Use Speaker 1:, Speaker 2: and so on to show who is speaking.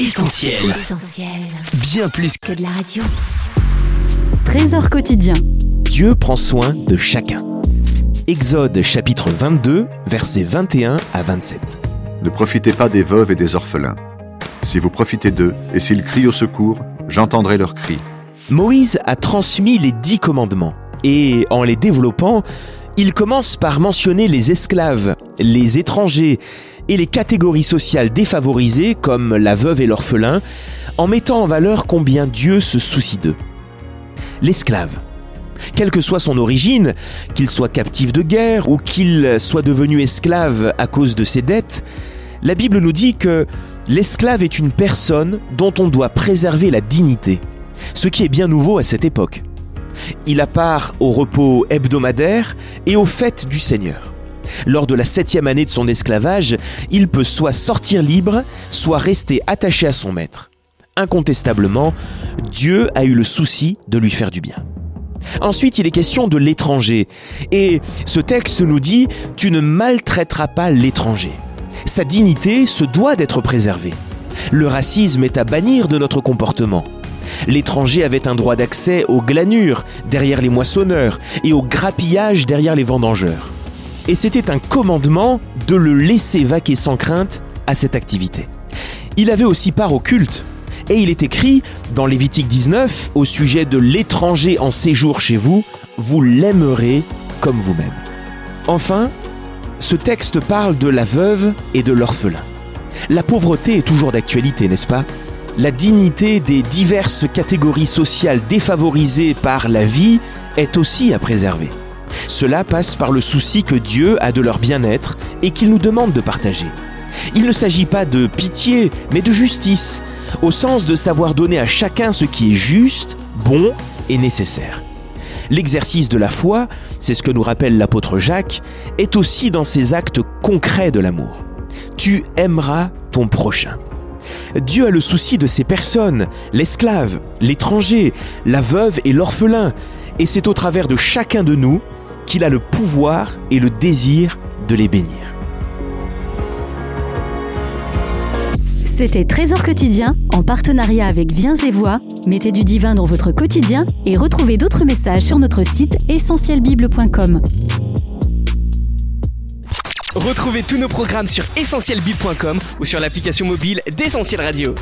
Speaker 1: Essentiel. Bien plus
Speaker 2: que de la radio.
Speaker 3: Trésor quotidien.
Speaker 1: Dieu prend soin de chacun. Exode chapitre 22, versets 21 à 27.
Speaker 4: Ne profitez pas des veuves et des orphelins. Si vous profitez d'eux, et s'ils crient au secours, j'entendrai leurs cris.
Speaker 1: Moïse a transmis les dix commandements, et en les développant, il commence par mentionner les esclaves, les étrangers et les catégories sociales défavorisées comme la veuve et l'orphelin, en mettant en valeur combien Dieu se soucie d'eux. L'esclave. Quelle que soit son origine, qu'il soit captif de guerre ou qu'il soit devenu esclave à cause de ses dettes, la Bible nous dit que l'esclave est une personne dont on doit préserver la dignité, ce qui est bien nouveau à cette époque. Il a part au repos hebdomadaire et aux fêtes du Seigneur. Lors de la septième année de son esclavage, il peut soit sortir libre, soit rester attaché à son maître. Incontestablement, Dieu a eu le souci de lui faire du bien. Ensuite, il est question de l'étranger. Et ce texte nous dit, tu ne maltraiteras pas l'étranger. Sa dignité se doit d'être préservée. Le racisme est à bannir de notre comportement. L'étranger avait un droit d'accès aux glanures derrière les moissonneurs et au grappillage derrière les vendangeurs et c'était un commandement de le laisser vaquer sans crainte à cette activité. Il avait aussi part au culte, et il est écrit dans Lévitique 19 au sujet de l'étranger en séjour chez vous, vous l'aimerez comme vous-même. Enfin, ce texte parle de la veuve et de l'orphelin. La pauvreté est toujours d'actualité, n'est-ce pas? La dignité des diverses catégories sociales défavorisées par la vie est aussi à préserver. Cela passe par le souci que Dieu a de leur bien-être et qu'il nous demande de partager. Il ne s'agit pas de pitié, mais de justice, au sens de savoir donner à chacun ce qui est juste, bon et nécessaire. L'exercice de la foi, c'est ce que nous rappelle l'apôtre Jacques, est aussi dans ces actes concrets de l'amour. Tu aimeras ton prochain. Dieu a le souci de ces personnes, l'esclave, l'étranger, la veuve et l'orphelin, et c'est au travers de chacun de nous qu'il a le pouvoir et le désir de les bénir.
Speaker 3: C'était Trésor quotidien en partenariat avec Viens et Voix. Mettez du divin dans votre quotidien et retrouvez d'autres messages sur notre site essentielbible.com.
Speaker 5: Retrouvez tous nos programmes sur essentielbible.com ou sur l'application mobile d'Essentiel Radio.